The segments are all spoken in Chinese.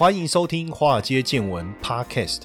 欢迎收听《华尔街见闻》Podcast。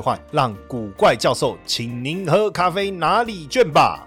换让古怪教授请您喝咖啡哪里卷吧。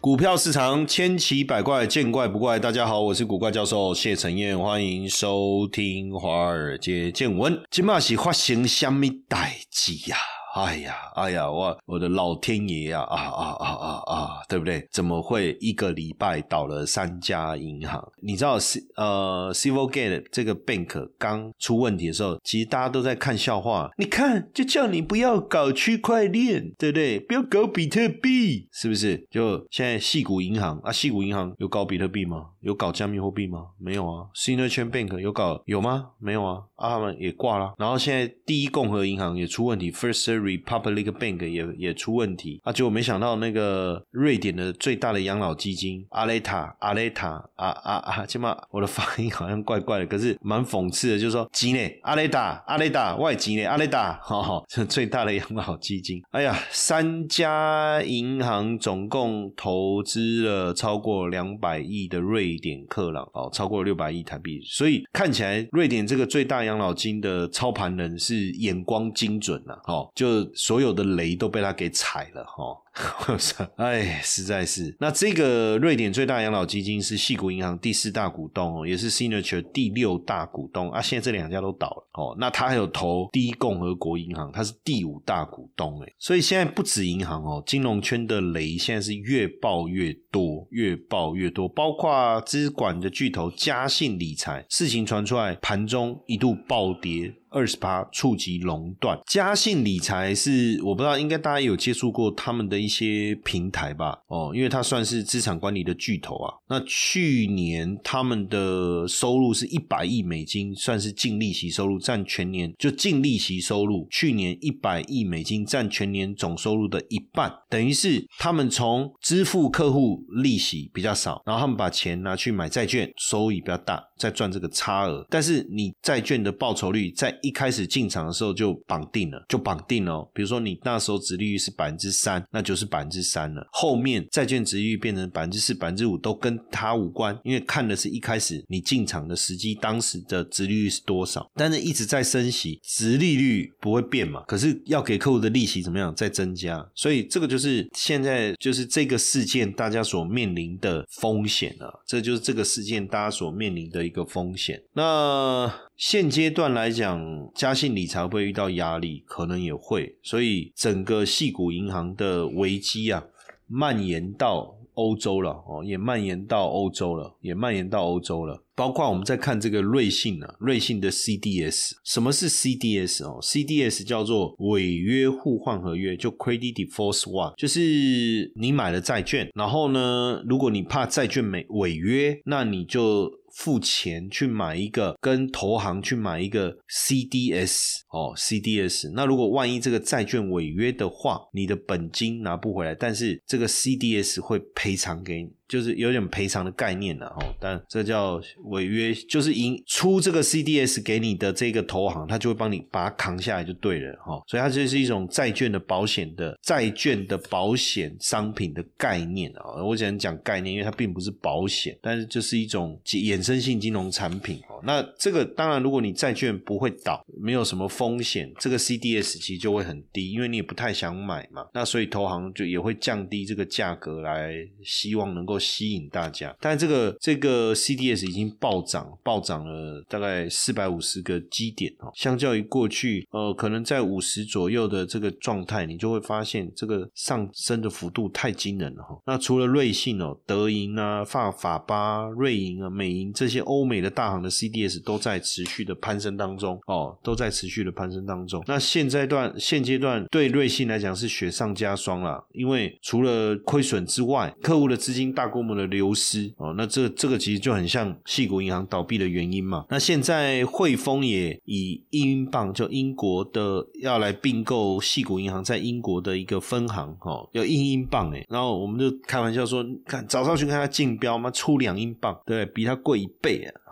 股票市场千奇百怪，见怪不怪。大家好，我是古怪教授谢承彦，欢迎收听华尔街见闻。今麦是发生什么代志呀？哎呀，哎呀，我我的老天爷呀！啊啊啊啊啊，对不对？怎么会一个礼拜倒了三家银行？你知道，C 呃，Civilgate 这个 bank 刚出问题的时候，其实大家都在看笑话。你看，就叫你不要搞区块链，对不对？不要搞比特币，是不是？就现在，细谷银行啊，细谷银行有搞比特币吗？有搞加密货币吗？没有啊。Signature Bank 有搞有吗？没有啊。啊，他们也挂了。然后现在第一共和银行也出问题，First Republic Bank 也也出问题啊！结果没想到那个瑞典的最大的养老基金阿雷塔阿雷塔啊啊啊！起码我的发音好像怪怪的，可是蛮讽刺的，就是说吉内阿雷塔阿雷塔外吉内阿雷塔，哈哈，这 最大的养老基金。哎呀，三家银行总共投资了超过两百亿的瑞典克朗哦，超过六百亿台币，所以看起来瑞典这个最大养老金的操盘人是眼光精准了哦，就。所有的雷都被他给踩了哈。哎，实在是。那这个瑞典最大养老基金是细谷银行第四大股东哦，也是 Signature 第六大股东啊。现在这两家都倒了哦。那他还有投第一共和国银行，他是第五大股东哎。所以现在不止银行哦，金融圈的雷现在是越爆越多，越爆越多。包括资管的巨头嘉信理财，事情传出来，盘中一度暴跌二十八，触及垄断。嘉信理财是我不知道，应该大家有接触过他们的。一些平台吧，哦，因为它算是资产管理的巨头啊。那去年他们的收入是一百亿美金，算是净利息收入占全年就净利息收入，去年一百亿美金占全年总收入的一半，等于是他们从支付客户利息比较少，然后他们把钱拿去买债券，收益比较大，再赚这个差额。但是你债券的报酬率在一开始进场的时候就绑定了，就绑定了。比如说你那时候殖利率是百分之三，那就。是百分之三了，后面债券值率变成百分之四、百分之五都跟它无关，因为看的是一开始你进场的时机，当时的值利率是多少，但是一直在升息，值利率不会变嘛，可是要给客户的利息怎么样在增加，所以这个就是现在就是这个事件大家所面临的风险啊，这就是这个事件大家所面临的一个风险。那现阶段来讲，嘉信理财会遇到压力，可能也会，所以整个系股银行的危机啊，蔓延到欧洲了哦，也蔓延到欧洲了，也蔓延到欧洲了。包括我们在看这个瑞信啊，瑞信的 CDS，什么是 CDS 哦？CDS 叫做违约互换合约，就 Credit Default Swap，就是你买了债券，然后呢，如果你怕债券没违约，那你就。付钱去买一个，跟投行去买一个 CDS 哦，CDS。那如果万一这个债券违约的话，你的本金拿不回来，但是这个 CDS 会赔偿给你。就是有点赔偿的概念了哦，但这叫违约，就是赢出这个 CDS 给你的这个投行，他就会帮你把它扛下来就对了哈，所以它就是一种债券的保险的债券的保险商品的概念啊。我只能讲概念，因为它并不是保险，但是就是一种衍生性金融产品哦。那这个当然，如果你债券不会倒，没有什么风险，这个 CDS 其实就会很低，因为你也不太想买嘛。那所以投行就也会降低这个价格来，希望能够。吸引大家，但这个这个 CDS 已经暴涨，暴涨了大概四百五十个基点哦。相较于过去，呃，可能在五十左右的这个状态，你就会发现这个上升的幅度太惊人了哈。那除了瑞信哦、德银啊、法法巴、瑞银啊、美银这些欧美的大行的 CDS 都在持续的攀升当中哦，都在持续的攀升当中。那现阶段现阶段对瑞信来讲是雪上加霜了，因为除了亏损之外，客户的资金大。大规模的流失哦。那这这个其实就很像细谷银行倒闭的原因嘛。那现在汇丰也以英镑就英国的要来并购细谷银行在英国的一个分行哦，要英英镑哎，然后我们就开玩笑说，看早上去看它竞标嘛，出两英镑，对比它贵一倍啊！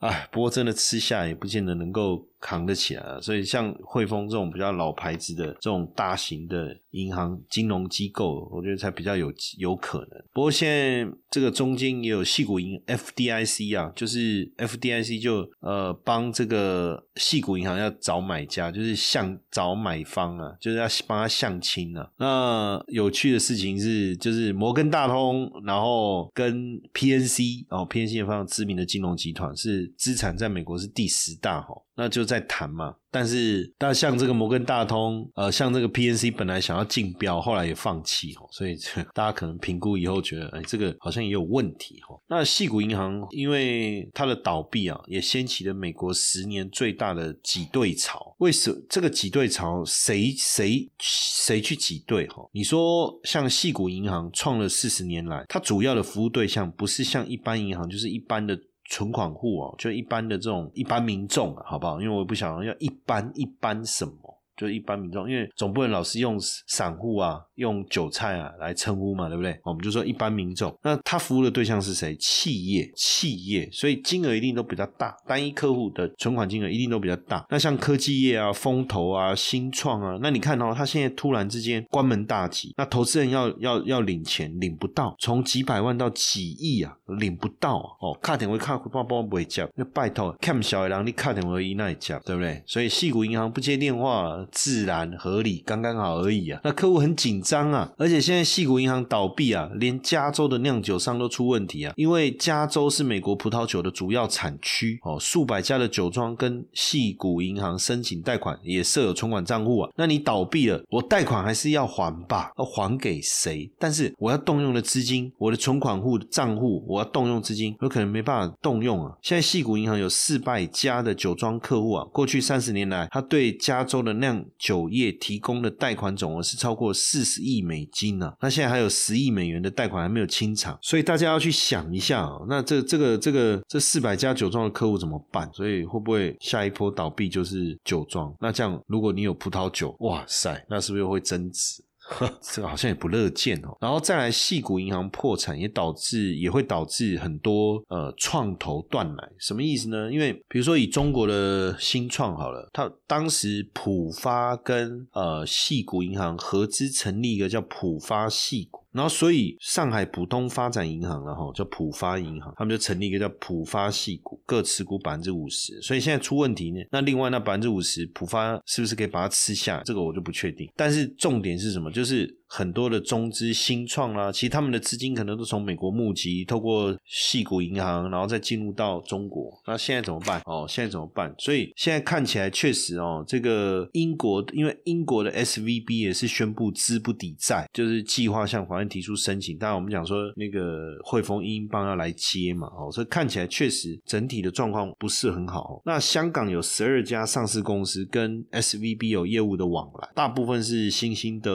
哎，不过真的吃下也不见得能够。扛得起来所以像汇丰这种比较老牌子的这种大型的银行金融机构，我觉得才比较有有可能。不过现在这个中间也有细股银 FDIC 啊，就是 FDIC 就呃帮这个细股银行要找买家，就是向找买方啊，就是要帮他相亲啊。那有趣的事情是，就是摩根大通，然后跟 PNC 哦，PNC 也非常知名的金融集团，是资产在美国是第十大哈。那就在谈嘛。但是，但像这个摩根大通，呃，像这个 PNC 本来想要竞标，后来也放弃哦，所以 大家可能评估以后觉得，哎，这个好像也有问题哦。那细谷银行因为它的倒闭啊，也掀起了美国十年最大的挤兑潮。为什这个挤兑潮谁谁谁去挤兑？哈，你说像细谷银行创了四十年来，它主要的服务对象不是像一般银行，就是一般的。存款户哦，就一般的这种一般民众，好不好？因为我不想要一般一般什么。就一般民众，因为总不能老是用散户啊、用韭菜啊来称呼嘛，对不对？我们就说一般民众。那他服务的对象是谁？企业，企业，所以金额一定都比较大，单一客户的存款金额一定都比较大。那像科技业啊、风投啊、新创啊，那你看哦，他现在突然之间关门大吉，那投资人要要要领钱，领不到，从几百万到几亿啊，领不到哦。卡点会卡包包不会接，那拜托看小的人，你卡点会一那里接，对不对？所以细谷银行不接电话。自然合理，刚刚好而已啊。那客户很紧张啊，而且现在细谷银行倒闭啊，连加州的酿酒商都出问题啊。因为加州是美国葡萄酒的主要产区哦，数百家的酒庄跟细谷银行申请贷款，也设有存款账户啊。那你倒闭了，我贷款还是要还吧？要还给谁？但是我要动用的资金，我的存款户账户，我要动用资金，有可能没办法动用啊。现在细谷银行有四百家的酒庄客户啊，过去三十年来，他对加州的酿酒业提供的贷款总额是超过四十亿美金呢，那现在还有十亿美元的贷款还没有清偿，所以大家要去想一下，那这这个这个这四百家酒庄的客户怎么办？所以会不会下一波倒闭就是酒庄？那这样如果你有葡萄酒，哇塞，那是不是又会增值？呵 这个好像也不乐见哦，然后再来，细谷银行破产也导致，也会导致很多呃创投断奶，什么意思呢？因为比如说以中国的新创好了，它当时浦发跟呃细谷银行合资成立一个叫浦发细股。然后，所以上海浦东发展银行了哈，叫浦发银行，他们就成立一个叫浦发系股，各持股百分之五十。所以现在出问题呢，那另外那百分之五十，浦发是不是可以把它吃下？这个我就不确定。但是重点是什么？就是。很多的中资新创啦，其实他们的资金可能都从美国募集，透过系股银行，然后再进入到中国。那现在怎么办？哦，现在怎么办？所以现在看起来确实哦，这个英国因为英国的 S V B 也是宣布资不抵债，就是计划向法提出申请。当然我们讲说那个汇丰英镑要来接嘛，哦，所以看起来确实整体的状况不是很好。那香港有十二家上市公司跟 S V B 有业务的往来，大部分是新兴的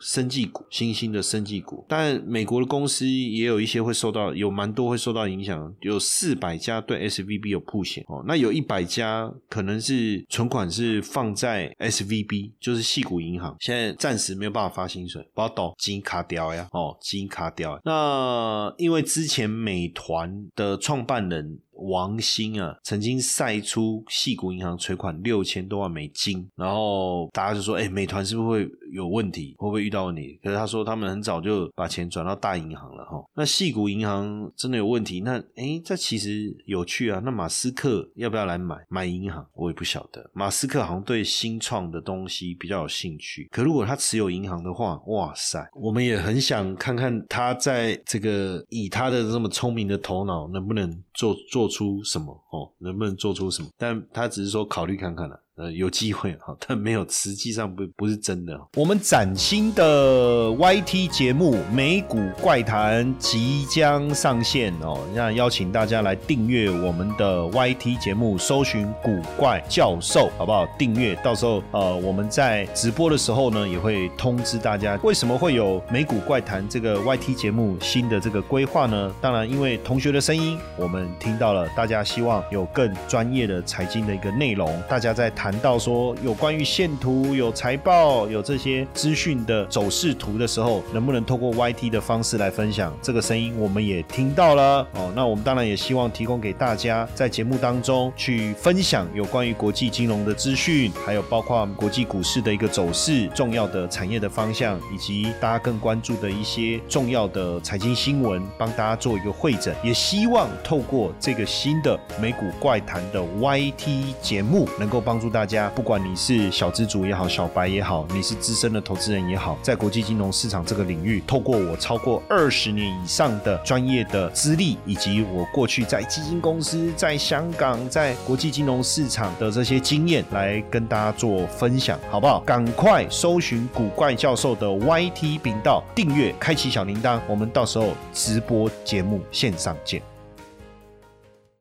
生技。股新兴的生技股，但美国的公司也有一些会受到，有蛮多会受到影响，有四百家对 S V B 有铺险哦，那有一百家可能是存款是放在 S V B，就是细股银行，现在暂时没有办法发薪水，不要抖基因卡掉呀，哦，基因卡掉了。那因为之前美团的创办人。王兴啊，曾经晒出细谷银行存款六千多万美金，然后大家就说：“哎，美团是不是会有问题？会不会遇到问题？”可是他说他们很早就把钱转到大银行了哈。那细谷银行真的有问题？那哎，这其实有趣啊。那马斯克要不要来买买银行？我也不晓得。马斯克好像对新创的东西比较有兴趣。可如果他持有银行的话，哇塞，我们也很想看看他在这个以他的这么聪明的头脑，能不能做做。出什么哦？能不能做出什么？但他只是说考虑看看了。呃，有机会哈，但没有，实际上不不是真的。我们崭新的 YT 节目《美股怪谈》即将上线哦，那邀请大家来订阅我们的 YT 节目，搜寻“古怪教授”，好不好？订阅，到时候呃，我们在直播的时候呢，也会通知大家。为什么会有《美股怪谈》这个 YT 节目新的这个规划呢？当然，因为同学的声音，我们听到了，大家希望有更专业的财经的一个内容。大家在谈谈到说有关于线图、有财报、有这些资讯的走势图的时候，能不能透过 YT 的方式来分享？这个声音我们也听到了哦。那我们当然也希望提供给大家，在节目当中去分享有关于国际金融的资讯，还有包括国际股市的一个走势、重要的产业的方向，以及大家更关注的一些重要的财经新闻，帮大家做一个会诊。也希望透过这个新的美股怪谈的 YT 节目。能够帮助大家，不管你是小资主也好，小白也好，你是资深的投资人也好，在国际金融市场这个领域，透过我超过二十年以上的专业的资历，以及我过去在基金公司、在香港、在国际金融市场的这些经验，来跟大家做分享，好不好？赶快搜寻古怪教授的 YT 频道，订阅，开启小铃铛，我们到时候直播节目线上见。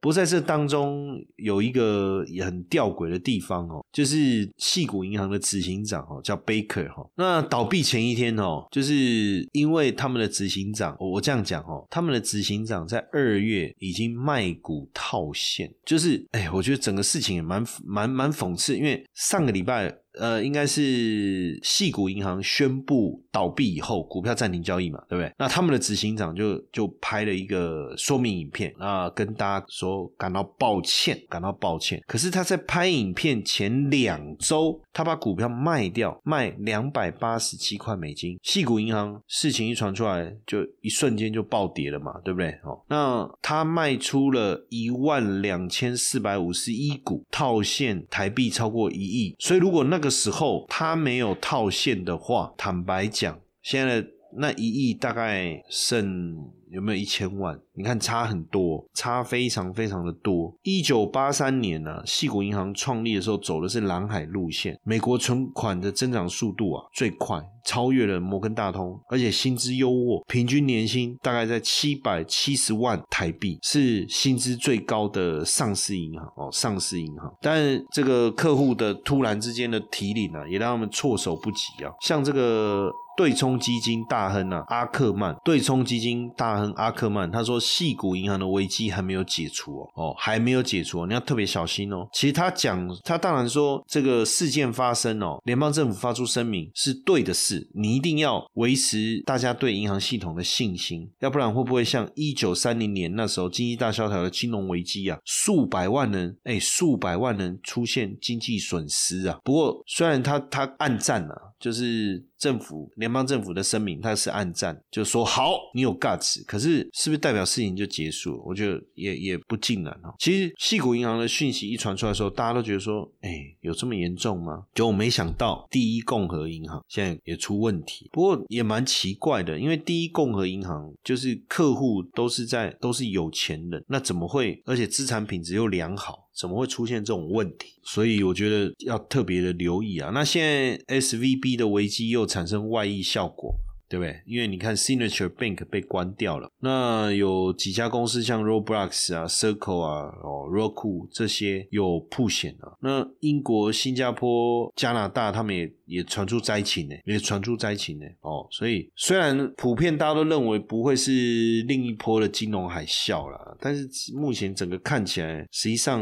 不在这当中有一个也很吊诡的地方哦，就是细谷银行的执行长哦，叫 Baker 哈。那倒闭前一天哦，就是因为他们的执行长，我这样讲哦，他们的执行长在二月已经卖股套现，就是哎，我觉得整个事情也蛮蛮蛮讽刺，因为上个礼拜。呃，应该是细谷银行宣布倒闭以后，股票暂停交易嘛，对不对？那他们的执行长就就拍了一个说明影片，啊，跟大家说感到抱歉，感到抱歉。可是他在拍影片前两周，他把股票卖掉，卖两百八十七块美金。细谷银行事情一传出来，就一瞬间就暴跌了嘛，对不对？哦，那他卖出了一万两千四百五十一股，套现台币超过一亿。所以如果那个时候他没有套现的话，坦白讲，现在那一亿大概剩有没有一千万？你看差很多，差非常非常的多。一九八三年呢，细谷银行创立的时候走的是蓝海路线，美国存款的增长速度啊最快，超越了摩根大通，而且薪资优渥，平均年薪大概在七百七十万台币，是薪资最高的上市银行哦，上市银行。但这个客户的突然之间的提领呢，也让他们措手不及啊。像这个对冲基金大亨啊，阿克曼，对冲基金大亨阿克曼，他说。细谷银行的危机还没有解除哦，哦，还没有解除，你要特别小心哦。其实他讲，他当然说这个事件发生哦，联邦政府发出声明是对的事，你一定要维持大家对银行系统的信心，要不然会不会像一九三零年那时候经济大萧条的金融危机啊，数百万人哎，数百万人出现经济损失啊。不过虽然他他暗战了，就是政府联邦政府的声明，他是暗战，就说好你有 guts，可是是不是代表？事情就结束，我觉得也也不尽然哦。其实，细谷银行的讯息一传出来的时候，大家都觉得说：“哎，有这么严重吗？”就我没想到，第一共和银行现在也出问题。不过也蛮奇怪的，因为第一共和银行就是客户都是在都是有钱人，那怎么会？而且资产品质又良好，怎么会出现这种问题？所以我觉得要特别的留意啊。那现在 S V B 的危机又产生外溢效果。对不对？因为你看，Signature Bank 被关掉了，那有几家公司像 Roblox 啊、Circle 啊、哦 Roku 这些有铺险了。那英国、新加坡、加拿大他们也也传出灾情呢，也传出灾情呢。哦，所以虽然普遍大家都认为不会是另一波的金融海啸了，但是目前整个看起来，实际上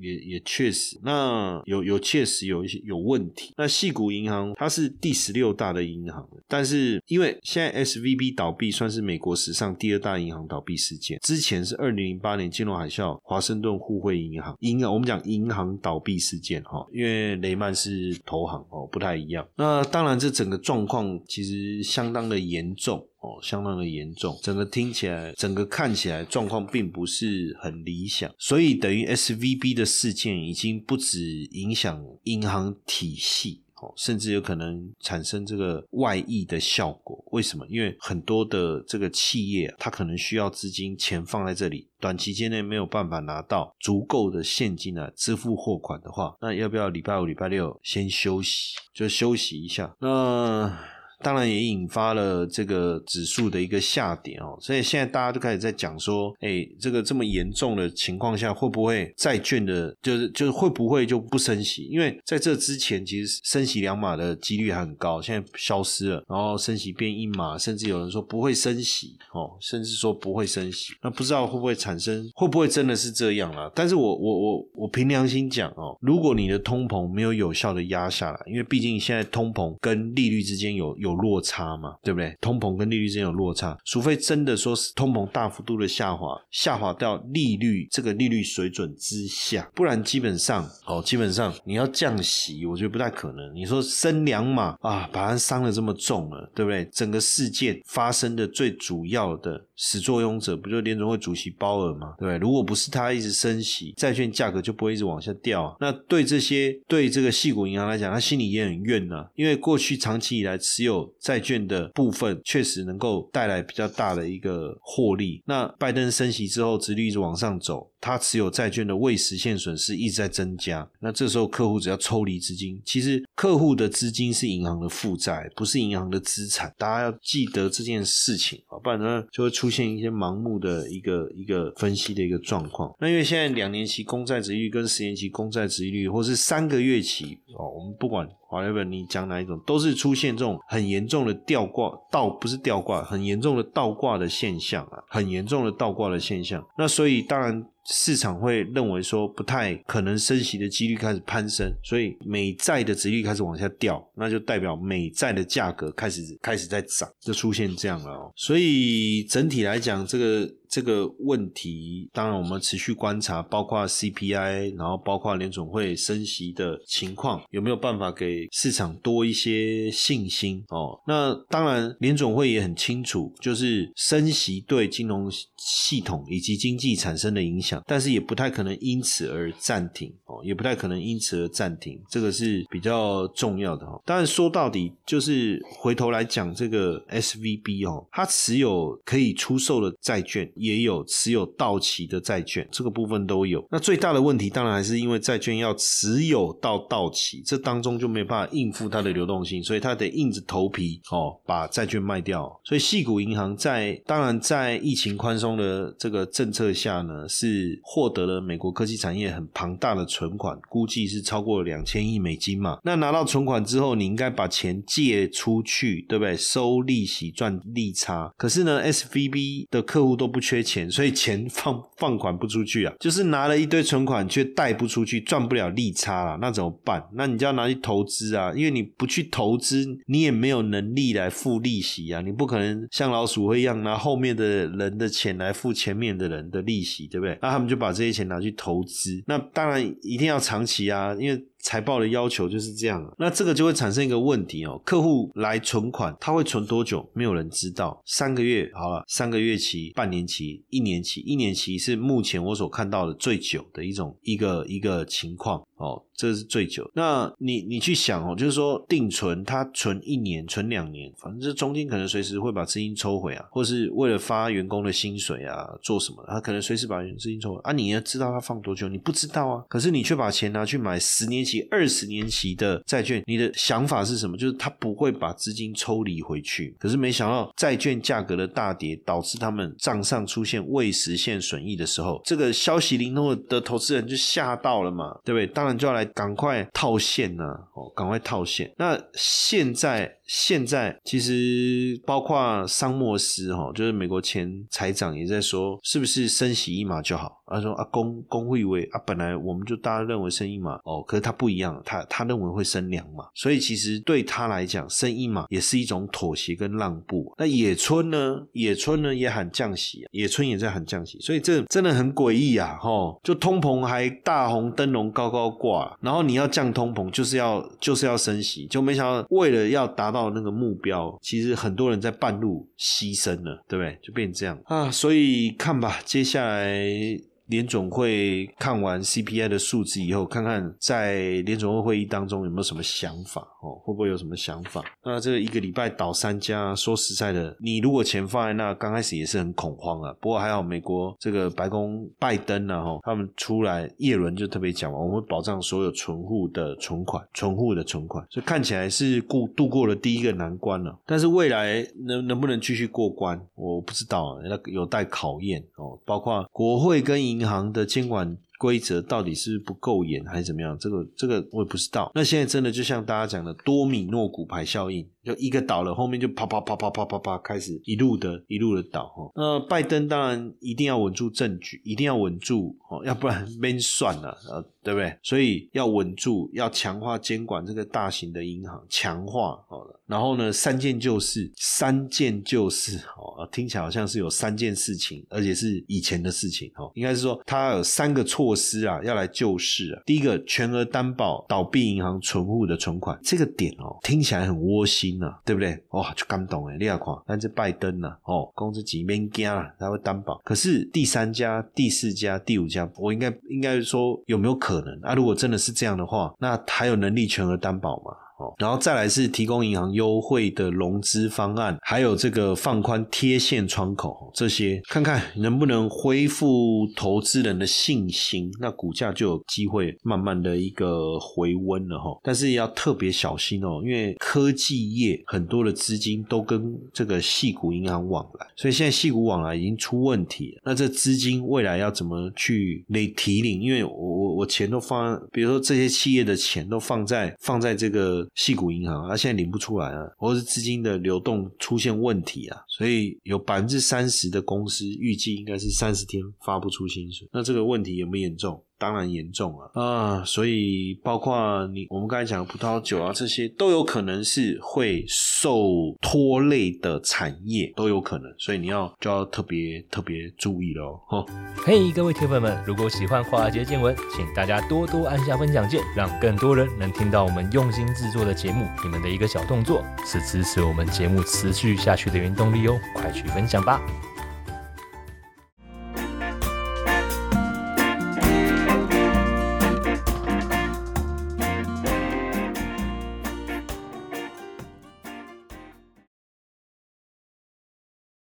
也也确实，那有有确实有一些有问题。那细谷银行它是第十六大的银行，但是因为现在 S V B 倒闭算是美国史上第二大银行倒闭事件，之前是二零零八年金融海啸，华盛顿互惠银行银行，我们讲银行倒闭事件哈，因为雷曼是投行哦，不太一样。那当然，这整个状况其实相当的严重哦，相当的严重，整个听起来，整个看起来状况并不是很理想，所以等于 S V B 的事件已经不止影响银行体系。哦，甚至有可能产生这个外溢的效果。为什么？因为很多的这个企业，它可能需要资金，钱放在这里，短期间内没有办法拿到足够的现金来支付货款的话，那要不要礼拜五、礼拜六先休息，就休息一下？那。当然也引发了这个指数的一个下跌哦，所以现在大家都开始在讲说，哎，这个这么严重的情况下，会不会债券的，就是就是会不会就不升息？因为在这之前，其实升息两码的几率还很高，现在消失了，然后升息变一码，甚至有人说不会升息哦，甚至说不会升息，那不知道会不会产生，会不会真的是这样啊？但是我我我我凭良心讲哦，如果你的通膨没有有效的压下来，因为毕竟现在通膨跟利率之间有有。有落差嘛，对不对？通膨跟利率之间有落差，除非真的说是通膨大幅度的下滑，下滑到利率这个利率水准之下，不然基本上哦，基本上你要降息，我觉得不太可能。你说升两码啊，把它伤的这么重了，对不对？整个事件发生的最主要的始作俑者，不就联总会主席鲍尔吗？对？如果不是他一直升息，债券价格就不会一直往下掉。那对这些对这个细股银行来讲，他心里也很怨呐，因为过去长期以来持有。债券的部分确实能够带来比较大的一个获利。那拜登升息之后，殖率一直往上走，他持有债券的未实现损失一直在增加。那这时候客户只要抽离资金，其实客户的资金是银行的负债，不是银行的资产。大家要记得这件事情啊，不然呢就会出出现一些盲目的一个一个分析的一个状况。那因为现在两年期公债值率跟十年期公债值率，或是三个月期哦，我们不管。华莱本，你讲哪一种，都是出现这种很严重的吊挂，倒不是吊挂，很严重的倒挂的现象啊，很严重的倒挂的现象。那所以当然。市场会认为说不太可能升息的几率开始攀升，所以美债的值率开始往下掉，那就代表美债的价格开始开始在涨，就出现这样了哦。所以整体来讲，这个这个问题，当然我们持续观察，包括 CPI，然后包括联总会升息的情况，有没有办法给市场多一些信心哦？那当然，联总会也很清楚，就是升息对金融系统以及经济产生的影响。但是也不太可能因此而暂停哦，也不太可能因此而暂停，这个是比较重要的哈。当然说到底就是回头来讲这个 S V B 哦，它持有可以出售的债券，也有持有到期的债券，这个部分都有。那最大的问题当然还是因为债券要持有到到期，这当中就没办法应付它的流动性，所以它得硬着头皮哦把债券卖掉。所以细谷银行在当然在疫情宽松的这个政策下呢是。获得了美国科技产业很庞大的存款，估计是超过两千亿美金嘛。那拿到存款之后，你应该把钱借出去，对不对？收利息赚利差。可是呢，S V B 的客户都不缺钱，所以钱放放款不出去啊，就是拿了一堆存款却贷不出去，赚不了利差了。那怎么办？那你就要拿去投资啊，因为你不去投资，你也没有能力来付利息啊。你不可能像老鼠会一样拿后面的人的钱来付前面的人的利息，对不对？那他们就把这些钱拿去投资，那当然一定要长期啊，因为。财报的要求就是这样，那这个就会产生一个问题哦。客户来存款，他会存多久？没有人知道。三个月好了，三个月期、半年期、一年期，一年期是目前我所看到的最久的一种一个一个情况哦，这是最久。那你你去想哦，就是说定存，他存一年、存两年，反正这中间可能随时会把资金抽回啊，或是为了发员工的薪水啊，做什么？他可能随时把资金抽回啊。你要知道他放多久？你不知道啊。可是你却把钱拿去买十年。期二十年期的债券，你的想法是什么？就是他不会把资金抽离回去。可是没想到债券价格的大跌，导致他们账上出现未实现损益的时候，这个消息灵通的投资人就吓到了嘛，对不对？当然就要来赶快套现呢，哦，赶快套现。那现在。现在其实包括桑莫斯哈，就是美国前财长也在说，是不是升息一码就好？他说啊，工工会为啊，本来我们就大家认为升一码哦，可是他不一样，他他认为会升两码，所以其实对他来讲，升一码也是一种妥协跟让步。那野村呢？野村呢也喊降息，野村也在喊降息，所以这真的很诡异啊！哈，就通膨还大红灯笼高高挂，然后你要降通膨，就是要就是要升息，就没想到为了要达到。到那个目标，其实很多人在半路牺牲了，对不对？就变成这样啊，所以看吧，接下来。联总会看完 CPI 的数字以后，看看在联总会会议当中有没有什么想法哦，会不会有什么想法？那这一个礼拜倒三家，说实在的，你如果钱放在那，刚开始也是很恐慌啊。不过还好，美国这个白宫拜登呢，哈，他们出来叶伦就特别讲嘛，我们保障所有存户的存款，存户的存款，所以看起来是过度过了第一个难关了。但是未来能能不能继续过关，我不知道，那有待考验哦。包括国会跟银银行的监管。规则到底是不够严还是怎么样？这个这个我也不知道。那现在真的就像大家讲的多米诺骨牌效应，就一个倒了，后面就啪啪啪啪啪啪啪开始一路的一路的倒哈。那拜登当然一定要稳住政局，一定要稳住哦，要不然 没算了呃，对不对？所以要稳住，要强化监管这个大型的银行，强化好了。然后呢，三件旧事，三件旧事哦，听起来好像是有三件事情，而且是以前的事情哦，应该是说他有三个。措施啊，要来救市啊！第一个，全额担保倒闭银行存户的存款，这个点哦，听起来很窝心对不对？哇，就感动哎，你也看！但是拜登呢，哦，公司几面加了，他会担保。可是第三家、第四家、第五家，我应该应该说有没有可能啊？如果真的是这样的话，那还有能力全额担保吗？然后再来是提供银行优惠的融资方案，还有这个放宽贴现窗口，这些看看能不能恢复投资人的信心，那股价就有机会慢慢的一个回温了哈。但是要特别小心哦，因为科技业很多的资金都跟这个细股银行往来，所以现在细股往来已经出问题了。那这资金未来要怎么去那提领？因为我我我钱都放，比如说这些企业的钱都放在放在这个。系股银行，它现在领不出来啊，或者是资金的流动出现问题啊，所以有百分之三十的公司预计应该是三十天发不出薪水，那这个问题有没有严重？当然严重了啊，所以包括你我们刚才讲的葡萄酒啊，这些都有可能是会受拖累的产业，都有可能，所以你要就要特别特别注意喽，哈。嘿，各位铁粉们，如果喜欢华尔街见闻，请大家多多按下分享键，让更多人能听到我们用心制作的节目。你们的一个小动作，是支持我们节目持续下去的原动力哦，快去分享吧。